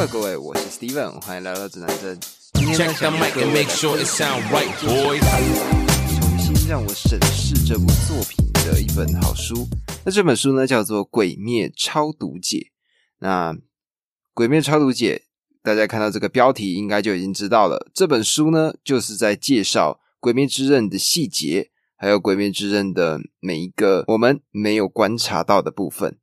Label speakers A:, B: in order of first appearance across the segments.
A: Hello，各位，我是 Steven，欢迎来到指南针。重新让我审视这部作品的一本好书。那这本书呢，叫做《鬼灭超读解》。那《鬼灭超读解》，大家看到这个标题，应该就已经知道了。这本书呢，就是在介绍《鬼灭之刃》的细节，还有《鬼灭之刃》的每一个我们没有观察到的部分。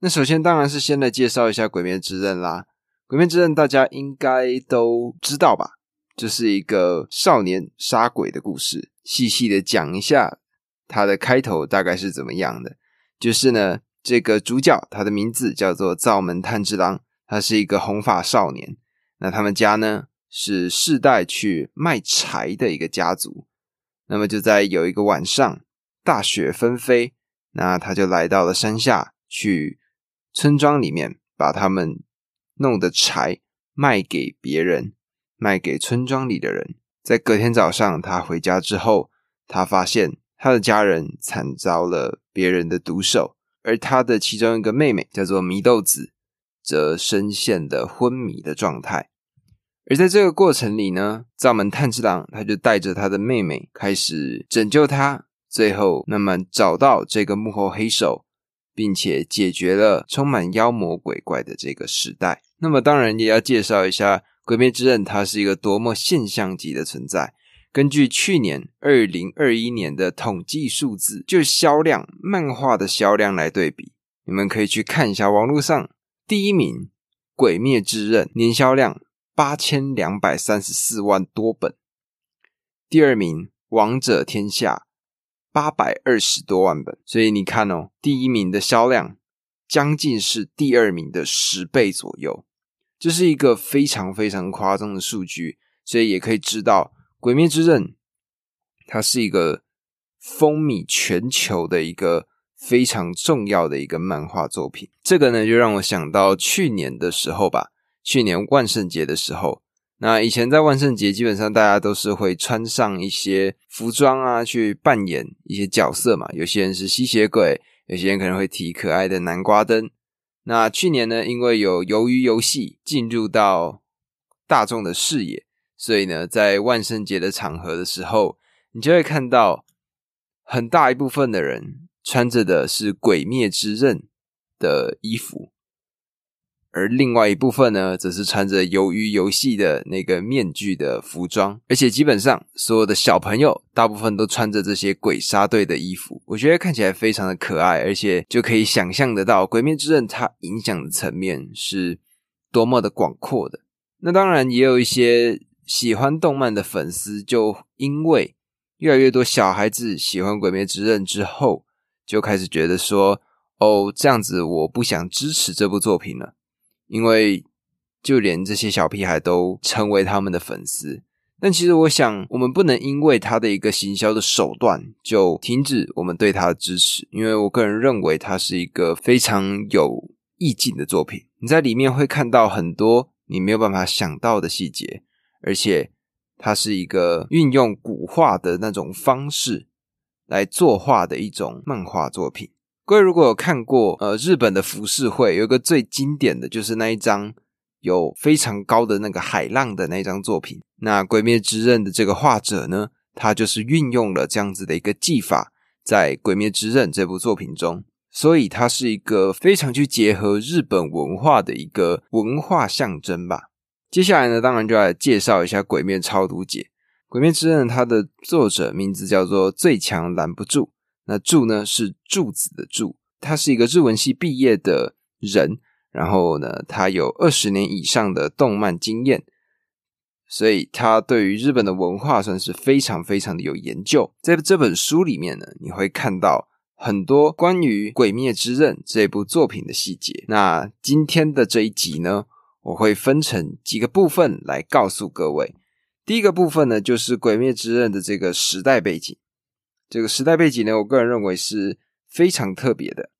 A: 那首先当然是先来介绍一下《鬼灭之刃》啦，《鬼灭之刃》大家应该都知道吧？这是一个少年杀鬼的故事，细细的讲一下它的开头大概是怎么样的。就是呢，这个主角他的名字叫做灶门炭治郎，他是一个红发少年。那他们家呢是世代去卖柴的一个家族。那么就在有一个晚上，大雪纷飞，那他就来到了山下，去村庄里面把他们弄的柴卖给别人。卖给村庄里的人。在隔天早上，他回家之后，他发现他的家人惨遭了别人的毒手，而他的其中一个妹妹叫做祢豆子，则深陷的昏迷的状态。而在这个过程里呢，灶门炭治郎他就带着他的妹妹开始拯救他，最后慢慢找到这个幕后黑手，并且解决了充满妖魔鬼怪的这个时代。那么当然也要介绍一下。《鬼灭之刃》它是一个多么现象级的存在。根据去年二零二一年的统计数字，就销量漫画的销量来对比，你们可以去看一下网络上第一名《鬼灭之刃》年销量八千两百三十四万多本，第二名《王者天下》八百二十多万本。所以你看哦，第一名的销量将近是第二名的十倍左右。这是一个非常非常夸张的数据，所以也可以知道《鬼灭之刃》它是一个风靡全球的一个非常重要的一个漫画作品。这个呢，就让我想到去年的时候吧，去年万圣节的时候，那以前在万圣节基本上大家都是会穿上一些服装啊，去扮演一些角色嘛。有些人是吸血鬼，有些人可能会提可爱的南瓜灯。那去年呢，因为有鱿鱼游戏进入到大众的视野，所以呢，在万圣节的场合的时候，你就会看到很大一部分的人穿着的是《鬼灭之刃》的衣服，而另外一部分呢，则是穿着鱿鱼游戏的那个面具的服装，而且基本上所有的小朋友大部分都穿着这些鬼杀队的衣服，我觉得看起来非常的可爱，而且就可以想象得到《鬼灭之刃》它影响的层面是多么的广阔的。那当然也有一些喜欢动漫的粉丝，就因为越来越多小孩子喜欢《鬼灭之刃》之后，就开始觉得说：“哦，这样子我不想支持这部作品了。”因为就连这些小屁孩都成为他们的粉丝，但其实我想，我们不能因为他的一个行销的手段就停止我们对他的支持。因为我个人认为，它是一个非常有意境的作品。你在里面会看到很多你没有办法想到的细节，而且它是一个运用古画的那种方式来作画的一种漫画作品。各位如果有看过呃日本的浮世绘，有一个最经典的就是那一张有非常高的那个海浪的那张作品。那《鬼灭之刃》的这个画者呢，他就是运用了这样子的一个技法，在《鬼灭之刃》这部作品中，所以它是一个非常去结合日本文化的一个文化象征吧。接下来呢，当然就来介绍一下《鬼灭超读解》。《鬼灭之刃》它的作者名字叫做最强拦不住。那柱呢是柱子的柱，他是一个日文系毕业的人，然后呢，他有二十年以上的动漫经验，所以他对于日本的文化算是非常非常的有研究。在这本书里面呢，你会看到很多关于《鬼灭之刃》这部作品的细节。那今天的这一集呢，我会分成几个部分来告诉各位。第一个部分呢，就是《鬼灭之刃》的这个时代背景。这个时代背景呢，我个人认为是非常特别的。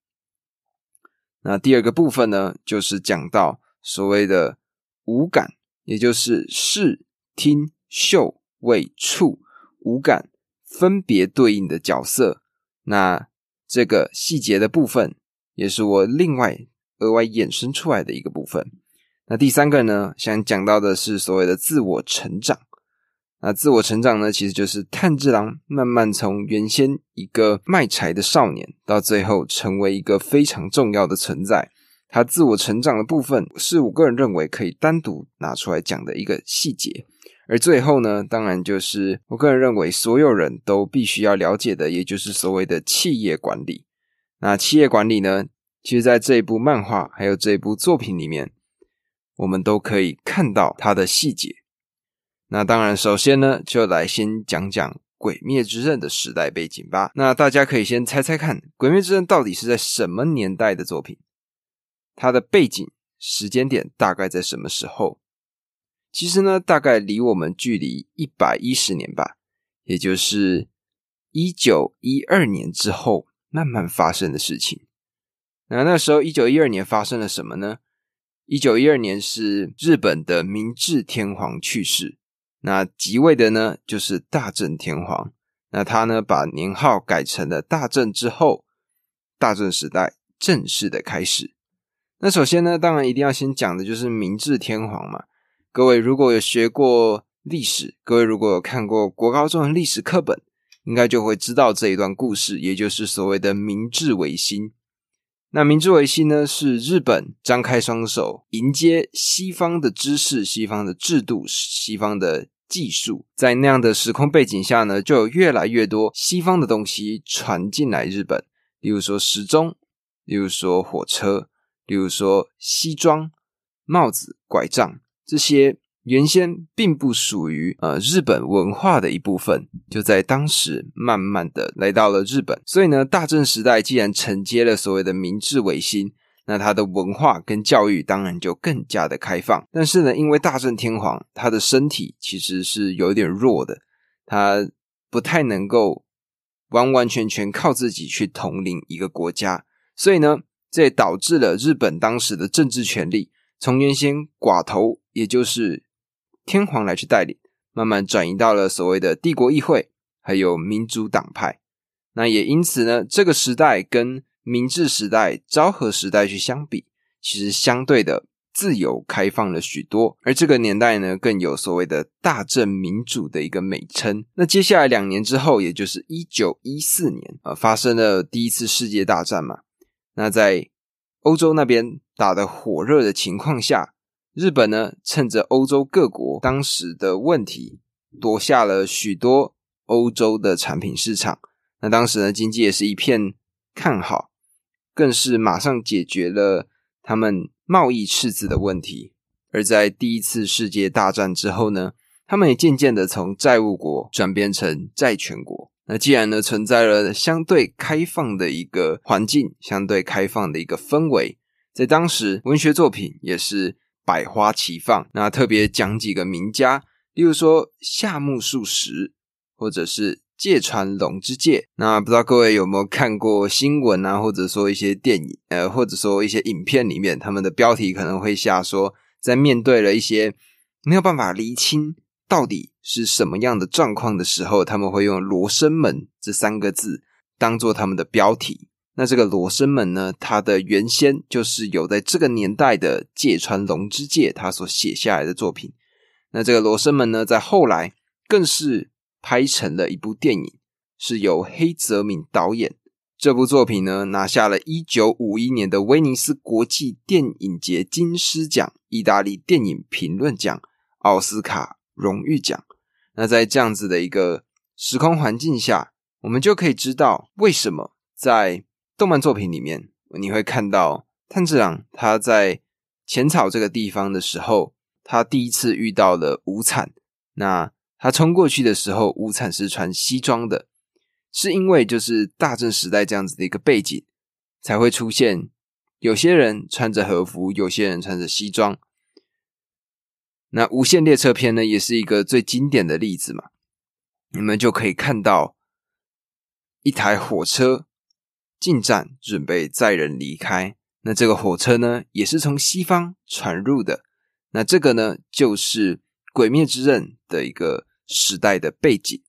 A: 那第二个部分呢，就是讲到所谓的五感，也就是视、听、嗅、味、触五感分别对应的角色。那这个细节的部分，也是我另外额外衍生出来的一个部分。那第三个呢，想讲到的是所谓的自我成长。那自我成长呢，其实就是炭治郎慢慢从原先一个卖柴的少年，到最后成为一个非常重要的存在。他自我成长的部分，是我个人认为可以单独拿出来讲的一个细节。而最后呢，当然就是我个人认为所有人都必须要了解的，也就是所谓的企业管理。那企业管理呢，其实在这一部漫画还有这一部作品里面，我们都可以看到它的细节。那当然，首先呢，就来先讲讲《鬼灭之刃》的时代背景吧。那大家可以先猜猜看，《鬼灭之刃》到底是在什么年代的作品？它的背景时间点大概在什么时候？其实呢，大概离我们距离一百一十年吧，也就是一九一二年之后慢慢发生的事情。那那时候一九一二年发生了什么呢？一九一二年是日本的明治天皇去世。那即位的呢，就是大正天皇。那他呢，把年号改成了大正之后，大正时代正式的开始。那首先呢，当然一定要先讲的就是明治天皇嘛。各位如果有学过历史，各位如果有看过国高中的历史课本，应该就会知道这一段故事，也就是所谓的明治维新。那明治维新呢，是日本张开双手迎接西方的知识、西方的制度、西方的技术，在那样的时空背景下呢，就有越来越多西方的东西传进来日本，例如说时钟，例如说火车，例如说西装、帽子、拐杖这些。原先并不属于呃日本文化的一部分，就在当时慢慢的来到了日本。所以呢，大正时代既然承接了所谓的明治维新，那他的文化跟教育当然就更加的开放。但是呢，因为大正天皇他的身体其实是有点弱的，他不太能够完完全全靠自己去统领一个国家，所以呢，这也导致了日本当时的政治权力从原先寡头，也就是天皇来去代理，慢慢转移到了所谓的帝国议会，还有民主党派。那也因此呢，这个时代跟明治时代、昭和时代去相比，其实相对的自由开放了许多。而这个年代呢，更有所谓的大正民主的一个美称。那接下来两年之后，也就是一九一四年，呃，发生了第一次世界大战嘛。那在欧洲那边打得火热的情况下。日本呢，趁着欧洲各国当时的问题，夺下了许多欧洲的产品市场。那当时呢，经济也是一片看好，更是马上解决了他们贸易赤字的问题。而在第一次世界大战之后呢，他们也渐渐的从债务国转变成债权国。那既然呢，存在了相对开放的一个环境，相对开放的一个氛围，在当时文学作品也是。百花齐放，那特别讲几个名家，例如说夏目漱石，或者是芥川龙之介。那不知道各位有没有看过新闻啊，或者说一些电影，呃，或者说一些影片里面，他们的标题可能会下说，在面对了一些没有办法厘清到底是什么样的状况的时候，他们会用“罗生门”这三个字当做他们的标题。那这个罗生门呢？它的原先就是有在这个年代的芥川龙之介他所写下来的作品。那这个罗生门呢，在后来更是拍成了一部电影，是由黑泽明导演。这部作品呢，拿下了一九五一年的威尼斯国际电影节金狮奖、意大利电影评论奖、奥斯卡荣誉奖。那在这样子的一个时空环境下，我们就可以知道为什么在动漫作品里面，你会看到炭治郎他在浅草这个地方的时候，他第一次遇到了无惨。那他冲过去的时候，无惨是穿西装的，是因为就是大正时代这样子的一个背景，才会出现有些人穿着和服，有些人穿着西装。那无限列车篇呢，也是一个最经典的例子嘛。你们就可以看到一台火车。进站准备载人离开，那这个火车呢，也是从西方传入的。那这个呢，就是《鬼灭之刃》的一个时代的背景。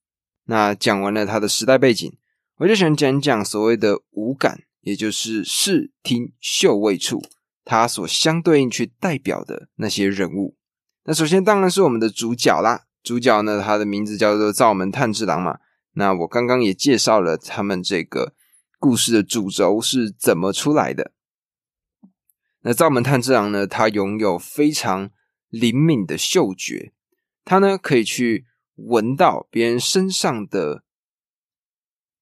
A: 那讲完了它的时代背景，我就想讲讲所谓的五感，也就是视听嗅味触它所相对应去代表的那些人物。那首先当然是我们的主角啦，主角呢，他的名字叫做灶门炭治郎嘛。那我刚刚也介绍了他们这个故事的主轴是怎么出来的。那灶门炭治郎呢，他拥有非常灵敏的嗅觉，他呢可以去闻到别人身上的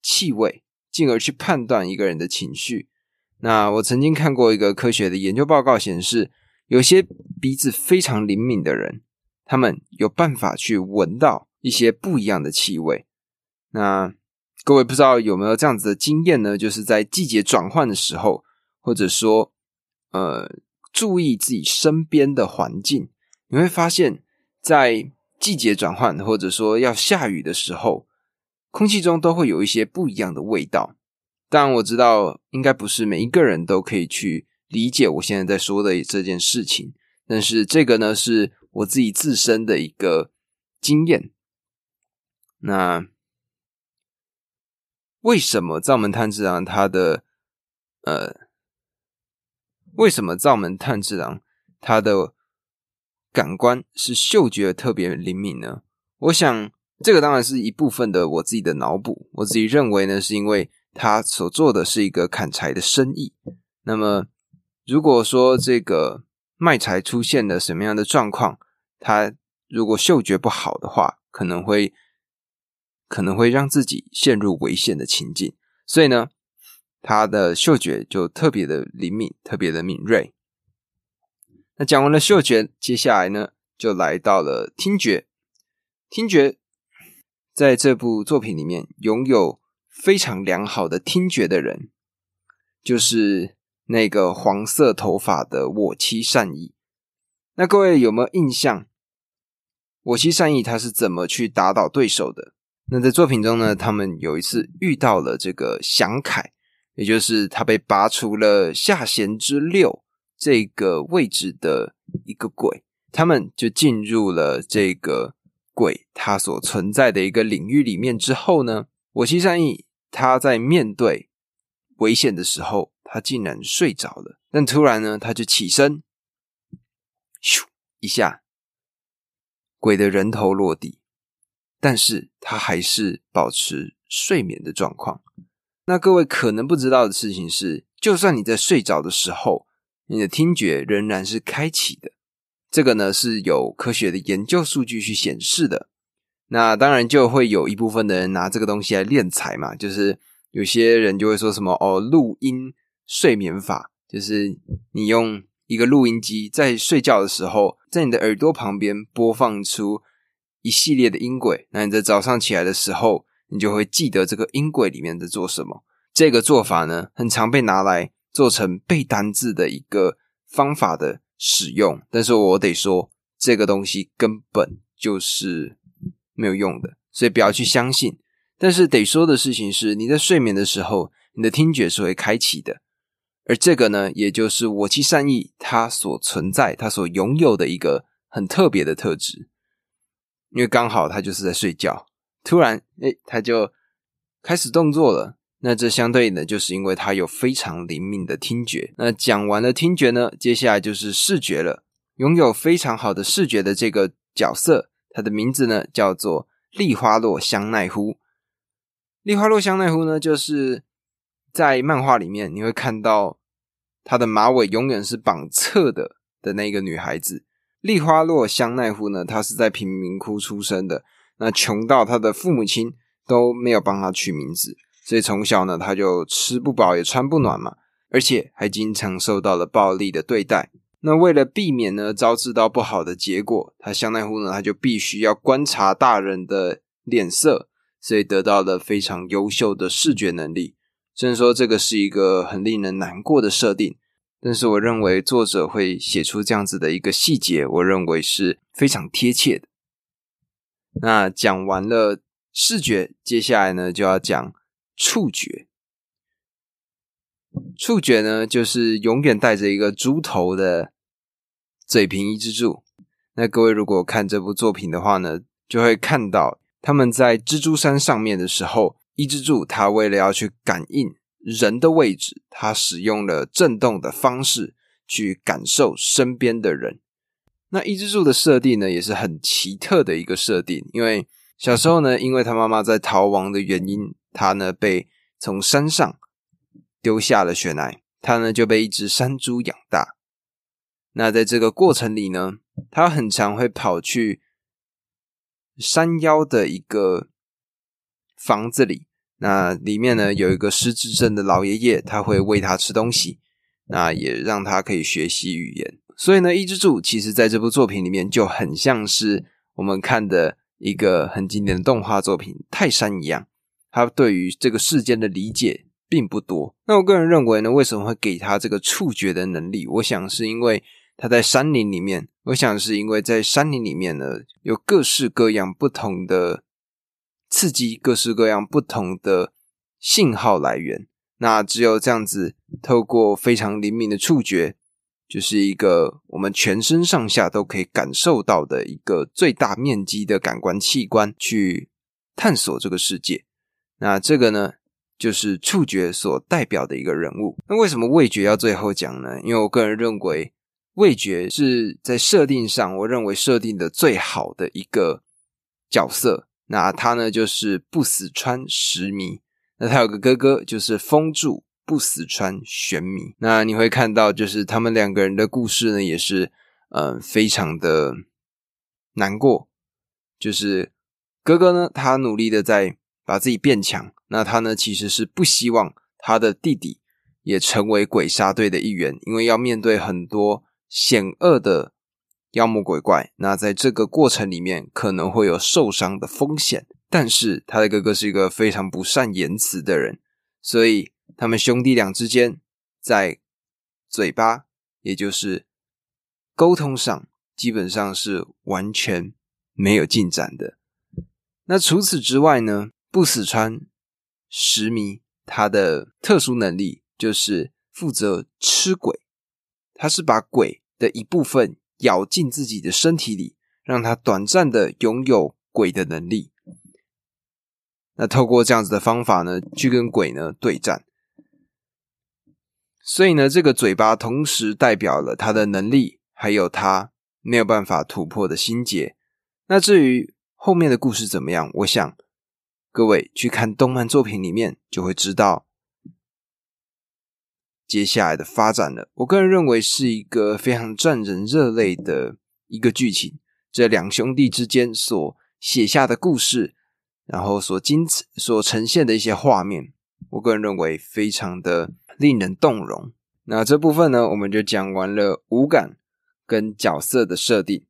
A: 气味，进而去判断一个人的情绪。那我曾经看过一个科学的研究报告，显示有些鼻子非常灵敏的人，他们有办法去闻到一些不一样的气味。那各位不知道有没有这样子的经验呢？就是在季节转换的时候，或者说呃，注意自己身边的环境，你会发现在季节转换或者说要下雨的时候，空气中都会有一些不一样的味道。当然，我知道应该不是每一个人都可以去理解我现在在说的这件事情，但是这个呢是我自己自身的一个经验。那为什么灶门炭治郎他的呃，为什么灶门炭治郎他的感官是嗅觉特别灵敏呢？我想这个当然是一部分的我自己的脑补，我自己认为呢是因为。他所做的是一个砍柴的生意。那么，如果说这个卖柴出现了什么样的状况，他如果嗅觉不好的话，可能会可能会让自己陷入危险的情境。所以呢，他的嗅觉就特别的灵敏，特别的敏锐。那讲完了嗅觉，接下来呢，就来到了听觉。听觉在这部作品里面拥有。非常良好的听觉的人，就是那个黄色头发的我妻善意。那各位有没有印象？我妻善意他是怎么去打倒对手的？那在作品中呢，他们有一次遇到了这个祥凯，也就是他被拔除了下弦之六这个位置的一个鬼，他们就进入了这个鬼他所存在的一个领域里面之后呢，我妻善意。他在面对危险的时候，他竟然睡着了。但突然呢，他就起身，咻一下，鬼的人头落地，但是他还是保持睡眠的状况。那各位可能不知道的事情是，就算你在睡着的时候，你的听觉仍然是开启的。这个呢是有科学的研究数据去显示的。那当然就会有一部分的人拿这个东西来练财嘛，就是有些人就会说什么哦，录音睡眠法，就是你用一个录音机在睡觉的时候，在你的耳朵旁边播放出一系列的音轨，那你在早上起来的时候，你就会记得这个音轨里面在做什么。这个做法呢，很常被拿来做成背单字的一个方法的使用，但是我得说，这个东西根本就是。没有用的，所以不要去相信。但是得说的事情是，你在睡眠的时候，你的听觉是会开启的，而这个呢，也就是我其善意它所存在、它所拥有的一个很特别的特质。因为刚好他就是在睡觉，突然，哎，他就开始动作了。那这相对应的，就是因为他有非常灵敏的听觉。那讲完了听觉呢，接下来就是视觉了。拥有非常好的视觉的这个角色。他的名字呢叫做立花洛香奈乎。立花洛香奈乎呢，就是在漫画里面你会看到她的马尾永远是绑侧的的那个女孩子。立花洛香奈乎呢，她是在贫民窟出生的，那穷到她的父母亲都没有帮她取名字，所以从小呢，他就吃不饱也穿不暖嘛，而且还经常受到了暴力的对待。那为了避免呢招致到不好的结果，他香奈乎呢他就必须要观察大人的脸色，所以得到了非常优秀的视觉能力。虽然说这个是一个很令人难过的设定，但是我认为作者会写出这样子的一个细节，我认为是非常贴切的。那讲完了视觉，接下来呢就要讲触觉。触觉呢，就是永远带着一个猪头的嘴平一之助。那各位如果看这部作品的话呢，就会看到他们在蜘蛛山上面的时候，一之助他为了要去感应人的位置，他使用了震动的方式去感受身边的人。那伊之助的设定呢，也是很奇特的一个设定，因为小时候呢，因为他妈妈在逃亡的原因，他呢被从山上丢下了雪乃，他呢就被一只山猪养大。那在这个过程里呢，他很常会跑去山腰的一个房子里，那里面呢有一个失智症的老爷爷，他会喂他吃东西，那也让他可以学习语言。所以呢，伊之助其实在这部作品里面就很像是我们看的一个很经典的动画作品《泰山》一样，他对于这个世间的理解并不多。那我个人认为呢，为什么会给他这个触觉的能力？我想是因为他在山林里面，我想是因为在山林里面呢，有各式各样不同的刺激，各式各样不同的信号来源。那只有这样子，透过非常灵敏的触觉。就是一个我们全身上下都可以感受到的一个最大面积的感官器官，去探索这个世界。那这个呢，就是触觉所代表的一个人物。那为什么味觉要最后讲呢？因为我个人认为，味觉是在设定上，我认为设定的最好的一个角色。那他呢，就是不死川石弥。那他有个哥哥，就是风柱。不死川玄弥，那你会看到，就是他们两个人的故事呢，也是嗯非常的难过。就是哥哥呢，他努力的在把自己变强，那他呢其实是不希望他的弟弟也成为鬼杀队的一员，因为要面对很多险恶的妖魔鬼怪，那在这个过程里面可能会有受伤的风险。但是他的哥哥是一个非常不善言辞的人，所以。他们兄弟俩之间在嘴巴，也就是沟通上，基本上是完全没有进展的。那除此之外呢？不死川石迷他的特殊能力就是负责吃鬼，他是把鬼的一部分咬进自己的身体里，让他短暂的拥有鬼的能力。那透过这样子的方法呢，去跟鬼呢对战。所以呢，这个嘴巴同时代表了他的能力，还有他没有办法突破的心结。那至于后面的故事怎么样，我想各位去看动漫作品里面就会知道接下来的发展了。我个人认为是一个非常赚人热泪的一个剧情，这两兄弟之间所写下的故事，然后所经所呈现的一些画面，我个人认为非常的。令人动容。那这部分呢，我们就讲完了五感跟角色的设定。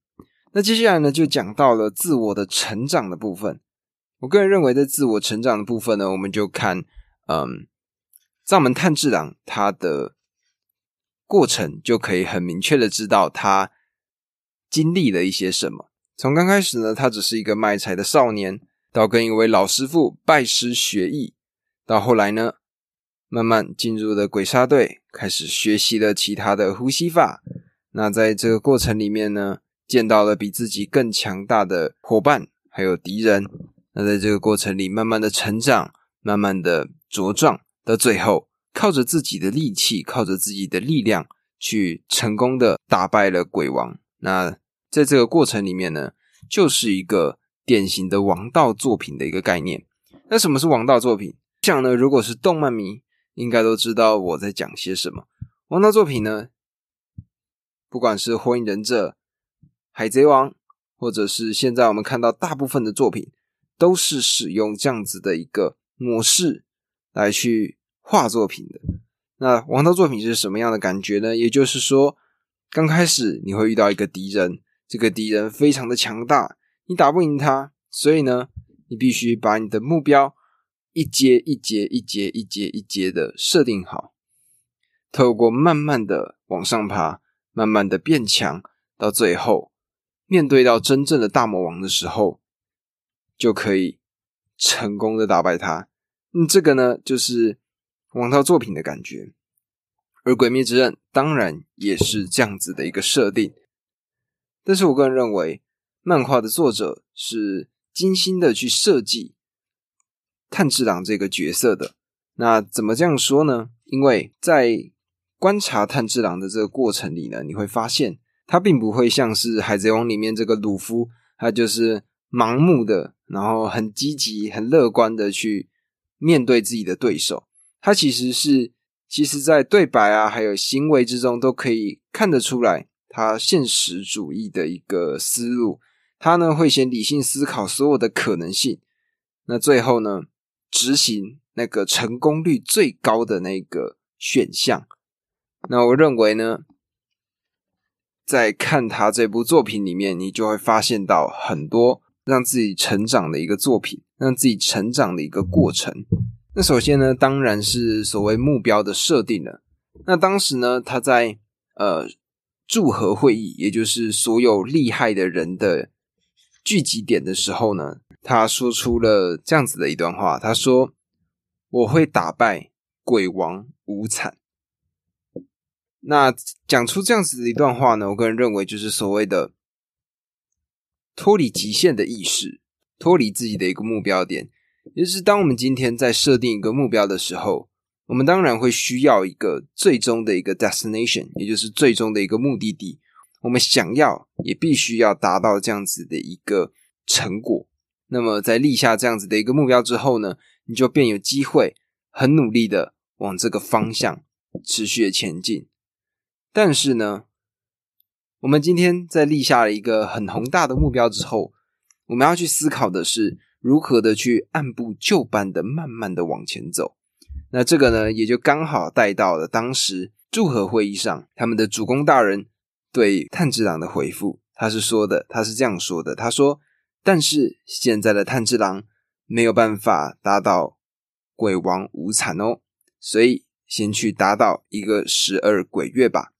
A: 那接下来呢，就讲到了自我的成长的部分。我个人认为，在自我成长的部分呢，我们就看，嗯，藏门炭治郎他的过程，就可以很明确的知道他经历了一些什么。从刚开始呢，他只是一个卖柴的少年，到跟一位老师傅拜师学艺，到后来呢。慢慢进入了鬼杀队，开始学习了其他的呼吸法。那在这个过程里面呢，见到了比自己更强大的伙伴，还有敌人。那在这个过程里，慢慢的成长，慢慢的茁壮，到最后靠着自己的力气，靠着自己的力量，去成功的打败了鬼王。那在这个过程里面呢，就是一个典型的王道作品的一个概念。那什么是王道作品？想呢，如果是动漫迷。应该都知道我在讲些什么。王道作品呢，不管是《火影忍者》《海贼王》，或者是现在我们看到大部分的作品，都是使用这样子的一个模式来去画作品的。那王道作品是什么样的感觉呢？也就是说，刚开始你会遇到一个敌人，这个敌人非常的强大，你打不赢他，所以呢，你必须把你的目标。一阶一阶一阶一阶一阶的设定好，透过慢慢的往上爬，慢慢的变强，到最后面对到真正的大魔王的时候，就可以成功的打败他。嗯，这个呢就是王涛作品的感觉，而《鬼灭之刃》当然也是这样子的一个设定。但是我个人认为，漫画的作者是精心的去设计。炭治郎这个角色的，那怎么这样说呢？因为在观察炭治郎的这个过程里呢，你会发现他并不会像是海贼王里面这个鲁夫，他就是盲目的，然后很积极、很乐观的去面对自己的对手。他其实是，其实在对白啊，还有行为之中，都可以看得出来他现实主义的一个思路。他呢会先理性思考所有的可能性，那最后呢执行那个成功率最高的那个选项。那我认为呢，在看他这部作品里面，你就会发现到很多让自己成长的一个作品，让自己成长的一个过程。那首先呢，当然是所谓目标的设定了。那当时呢，他在呃祝贺会议，也就是所有厉害的人的。聚集点的时候呢，他说出了这样子的一段话。他说：“我会打败鬼王无惨。”那讲出这样子的一段话呢，我个人认为就是所谓的脱离极限的意识，脱离自己的一个目标点。也就是当我们今天在设定一个目标的时候，我们当然会需要一个最终的一个 destination，也就是最终的一个目的地。我们想要也必须要达到这样子的一个成果。那么，在立下这样子的一个目标之后呢，你就便有机会很努力的往这个方向持续的前进。但是呢，我们今天在立下了一个很宏大的目标之后，我们要去思考的是如何的去按部就班的慢慢的往前走。那这个呢，也就刚好带到了当时祝贺会议上他们的主公大人。对炭治郎的回复，他是说的，他是这样说的，他说：“但是现在的炭治郎没有办法达到鬼王无惨哦，所以先去达到一个十二鬼月吧。”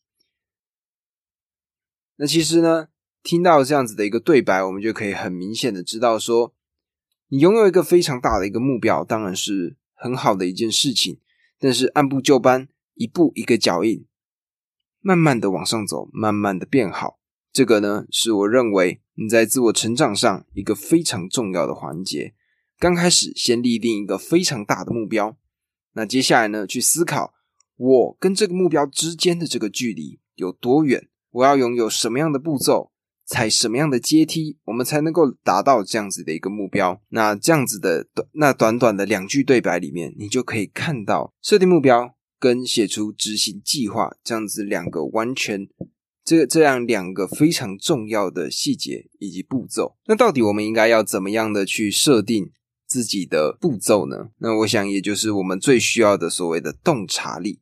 A: 那其实呢，听到这样子的一个对白，我们就可以很明显的知道，说你拥有一个非常大的一个目标，当然是很好的一件事情，但是按部就班，一步一个脚印。慢慢的往上走，慢慢的变好，这个呢是我认为你在自我成长上一个非常重要的环节。刚开始先立定一个非常大的目标，那接下来呢去思考我跟这个目标之间的这个距离有多远，我要拥有什么样的步骤，踩什么样的阶梯，我们才能够达到这样子的一个目标。那这样子的短，那短短的两句对白里面，你就可以看到设定目标。跟写出执行计划这样子两个完全这这样两个非常重要的细节以及步骤，那到底我们应该要怎么样的去设定自己的步骤呢？那我想也就是我们最需要的所谓的洞察力。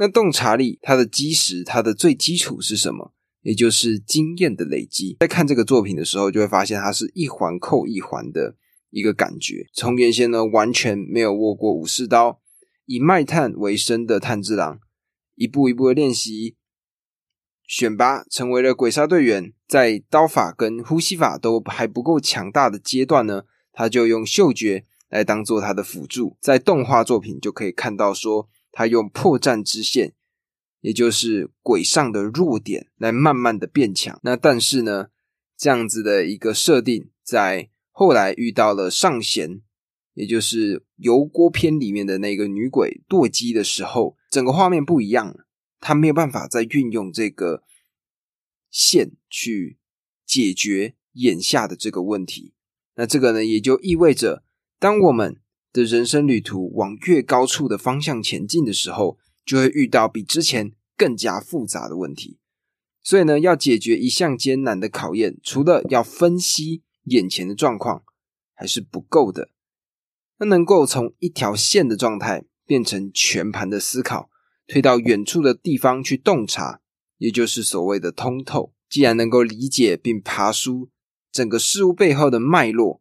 A: 那洞察力它的基石，它的最基础是什么？也就是经验的累积。在看这个作品的时候，就会发现它是一环扣一环的一个感觉。从原先呢完全没有握过武士刀。以卖炭为生的炭治郎，一步一步的练习，选拔成为了鬼杀队员。在刀法跟呼吸法都还不够强大的阶段呢，他就用嗅觉来当做他的辅助。在动画作品就可以看到，说他用破绽之线，也就是鬼上的弱点，来慢慢的变强。那但是呢，这样子的一个设定，在后来遇到了上弦。也就是油锅篇里面的那个女鬼堕姬的时候，整个画面不一样了。他没有办法再运用这个线去解决眼下的这个问题。那这个呢，也就意味着，当我们的人生旅途往越高处的方向前进的时候，就会遇到比之前更加复杂的问题。所以呢，要解决一项艰难的考验，除了要分析眼前的状况，还是不够的。那能够从一条线的状态变成全盘的思考，推到远处的地方去洞察，也就是所谓的通透。既然能够理解并爬梳整个事物背后的脉络，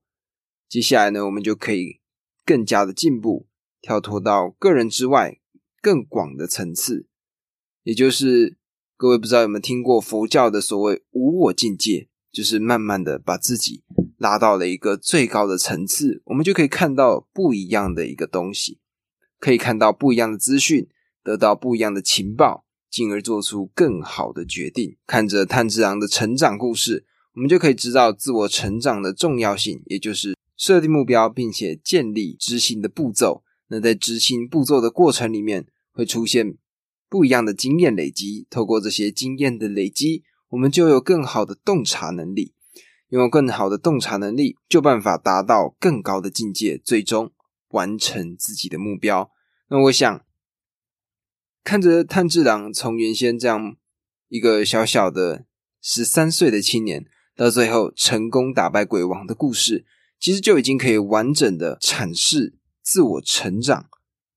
A: 接下来呢，我们就可以更加的进步，跳脱到个人之外更广的层次。也就是各位不知道有没有听过佛教的所谓无我境界，就是慢慢的把自己。拉到了一个最高的层次，我们就可以看到不一样的一个东西，可以看到不一样的资讯，得到不一样的情报，进而做出更好的决定。看着炭治郎的成长故事，我们就可以知道自我成长的重要性，也就是设定目标，并且建立执行的步骤。那在执行步骤的过程里面，会出现不一样的经验累积，透过这些经验的累积，我们就有更好的洞察能力。拥有更好的洞察能力，就办法达到更高的境界，最终完成自己的目标。那我想，看着炭治郎从原先这样一个小小的十三岁的青年，到最后成功打败鬼王的故事，其实就已经可以完整的阐释自我成长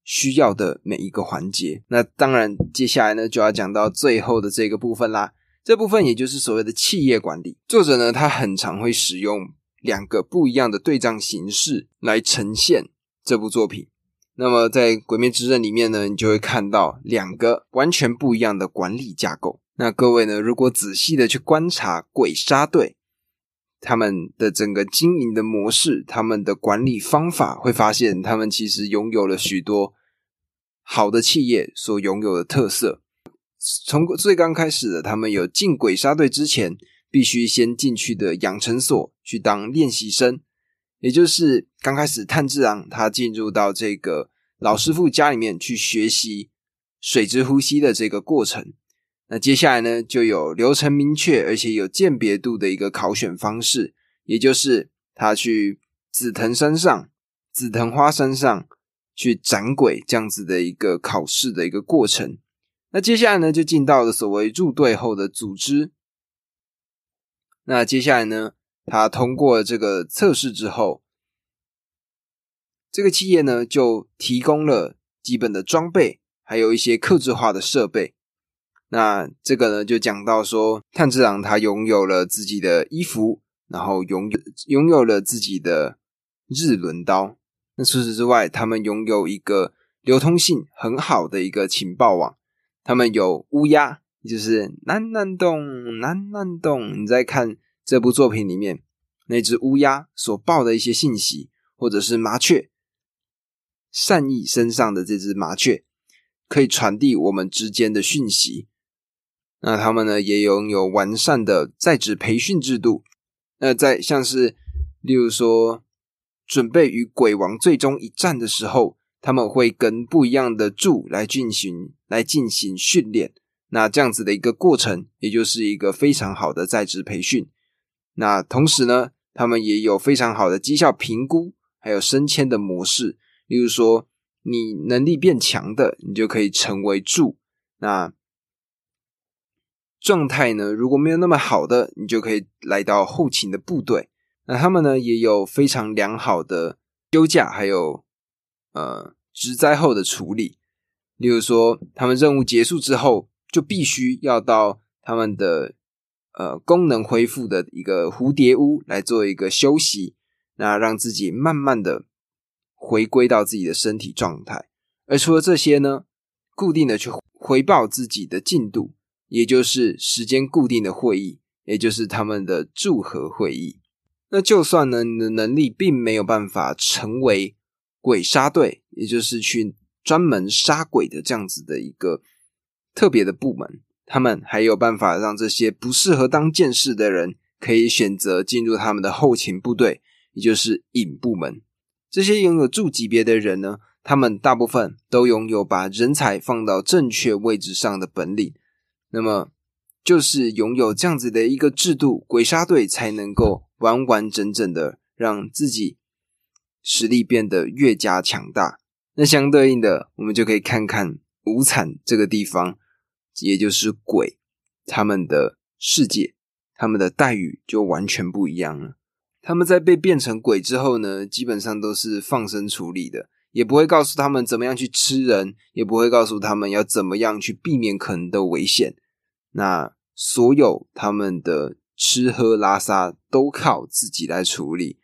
A: 需要的每一个环节。那当然，接下来呢，就要讲到最后的这个部分啦。这部分也就是所谓的企业管理。作者呢，他很常会使用两个不一样的对仗形式来呈现这部作品。那么在《鬼灭之刃》里面呢，你就会看到两个完全不一样的管理架构。那各位呢，如果仔细的去观察鬼杀队他们的整个经营的模式，他们的管理方法，会发现他们其实拥有了许多好的企业所拥有的特色。从最刚开始的，他们有进鬼杀队之前，必须先进去的养成所去当练习生，也就是刚开始炭治郎他进入到这个老师傅家里面去学习水之呼吸的这个过程。那接下来呢，就有流程明确而且有鉴别度的一个考选方式，也就是他去紫藤山上、紫藤花山上去斩鬼这样子的一个考试的一个过程。那接下来呢，就进到了所谓入队后的组织。那接下来呢，他通过这个测试之后，这个企业呢就提供了基本的装备，还有一些克制化的设备。那这个呢，就讲到说，炭治郎他拥有了自己的衣服，然后拥有拥有了自己的日轮刀。那除此之外，他们拥有一个流通性很好的一个情报网。他们有乌鸦，就是南南洞南南洞。你在看这部作品里面那只乌鸦所报的一些信息，或者是麻雀善意身上的这只麻雀，可以传递我们之间的讯息。那他们呢，也拥有完善的在职培训制度。那在像是例如说，准备与鬼王最终一战的时候。他们会跟不一样的柱来进行来进行训练，那这样子的一个过程，也就是一个非常好的在职培训。那同时呢，他们也有非常好的绩效评估，还有升迁的模式。例如说，你能力变强的，你就可以成为柱；那状态呢，如果没有那么好的，你就可以来到后勤的部队。那他们呢，也有非常良好的休假，还有。呃，职灾后的处理，例如说，他们任务结束之后，就必须要到他们的呃功能恢复的一个蝴蝶屋来做一个休息，那让自己慢慢的回归到自己的身体状态。而除了这些呢，固定的去回报自己的进度，也就是时间固定的会议，也就是他们的祝贺会议。那就算呢，你的能力并没有办法成为。鬼杀队，也就是去专门杀鬼的这样子的一个特别的部门，他们还有办法让这些不适合当剑士的人可以选择进入他们的后勤部队，也就是引部门。这些拥有助级别的人呢，他们大部分都拥有把人才放到正确位置上的本领。那么，就是拥有这样子的一个制度，鬼杀队才能够完完整整的让自己。实力变得越加强大，那相对应的，我们就可以看看无惨这个地方，也就是鬼他们的世界，他们的待遇就完全不一样了。他们在被变成鬼之后呢，基本上都是放生处理的，也不会告诉他们怎么样去吃人，也不会告诉他们要怎么样去避免可能的危险。那所有他们的吃喝拉撒都靠自己来处理。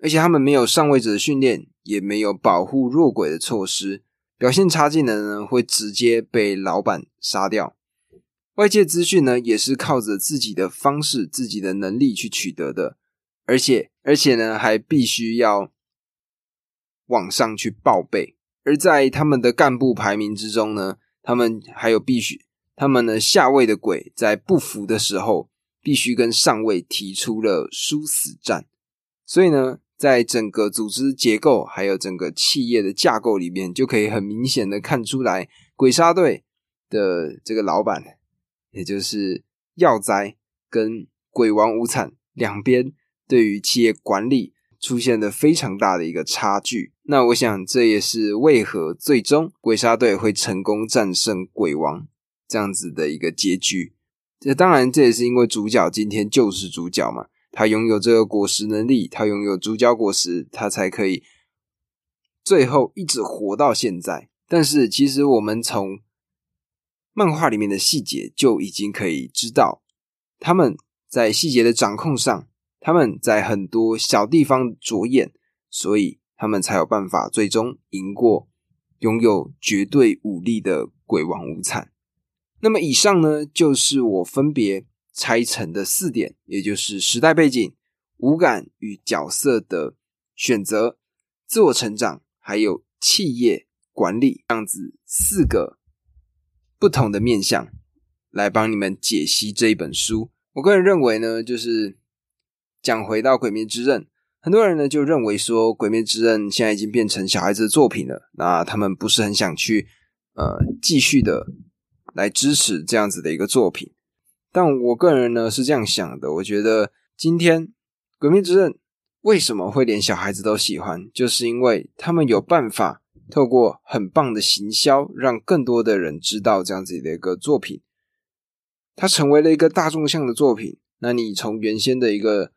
A: 而且他们没有上位者的训练，也没有保护弱鬼的措施，表现差劲的呢会直接被老板杀掉。外界资讯呢也是靠着自己的方式、自己的能力去取得的，而且而且呢还必须要往上去报备。而在他们的干部排名之中呢，他们还有必须，他们呢下位的鬼在不服的时候，必须跟上位提出了殊死战。所以呢。在整个组织结构还有整个企业的架构里面，就可以很明显的看出来，鬼杀队的这个老板，也就是耀哉跟鬼王无惨两边对于企业管理出现了非常大的一个差距。那我想这也是为何最终鬼杀队会成功战胜鬼王这样子的一个结局。这当然这也是因为主角今天就是主角嘛，他拥有这个果实能力，他拥有主角果实，他才可以最后一直活到现在。但是其实我们从漫画里面的细节就已经可以知道，他们在细节的掌控上，他们在很多小地方着眼，所以他们才有办法最终赢过拥有绝对武力的鬼王无惨。那么以上呢，就是我分别拆成的四点，也就是时代背景、五感与角色的选择、自我成长，还有企业管理这样子四个不同的面向，来帮你们解析这一本书。我个人认为呢，就是讲回到《鬼灭之刃》，很多人呢就认为说，《鬼灭之刃》现在已经变成小孩子的作品了，那他们不是很想去呃继续的。来支持这样子的一个作品，但我个人呢是这样想的，我觉得今天《鬼灭之刃》为什么会连小孩子都喜欢，就是因为他们有办法透过很棒的行销，让更多的人知道这样子的一个作品，它成为了一个大众向的作品。那你从原先的一个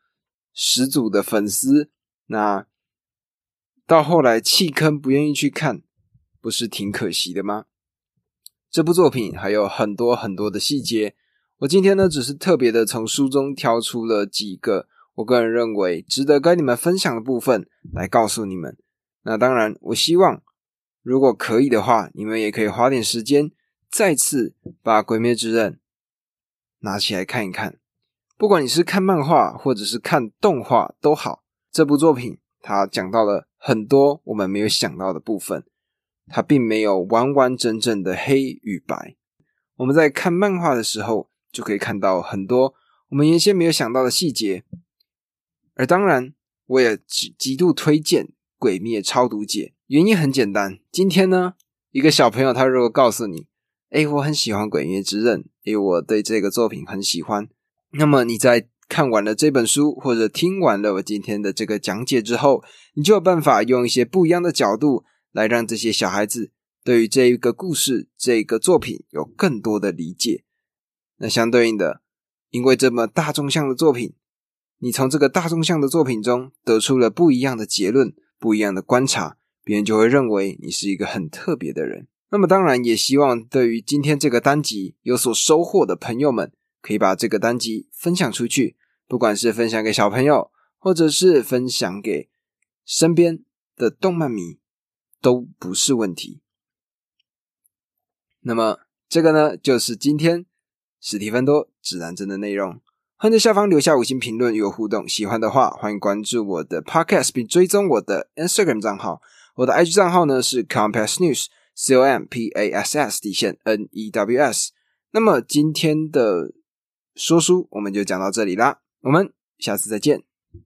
A: 始祖的粉丝，那到后来弃坑不愿意去看，不是挺可惜的吗？这部作品还有很多很多的细节，我今天呢只是特别的从书中挑出了几个我个人认为值得跟你们分享的部分来告诉你们。那当然，我希望如果可以的话，你们也可以花点时间再次把《鬼灭之刃》拿起来看一看。不管你是看漫画或者是看动画都好，这部作品它讲到了很多我们没有想到的部分。它并没有完完整整的黑与白。我们在看漫画的时候，就可以看到很多我们原先没有想到的细节。而当然，我也极极度推荐《鬼灭超读解》，原因很简单。今天呢，一个小朋友他如果告诉你：“哎，我很喜欢《鬼灭之刃》，哎，我对这个作品很喜欢。”那么你在看完了这本书，或者听完了我今天的这个讲解之后，你就有办法用一些不一样的角度。来让这些小孩子对于这一个故事、这个作品有更多的理解。那相对应的，因为这么大众向的作品，你从这个大众向的作品中得出了不一样的结论、不一样的观察，别人就会认为你是一个很特别的人。那么，当然也希望对于今天这个单集有所收获的朋友们，可以把这个单集分享出去，不管是分享给小朋友，或者是分享给身边的动漫迷。都不是问题。那么，这个呢，就是今天史蒂芬多指南针的内容。欢迎在下方留下五星评论与我互动。喜欢的话，欢迎关注我的 Podcast，并追踪我的 Instagram 账号。我的 IG 账号呢是 Compass News，C O M P A S S 底线 N E W S。那么今天的说书我们就讲到这里啦，我们下次再见。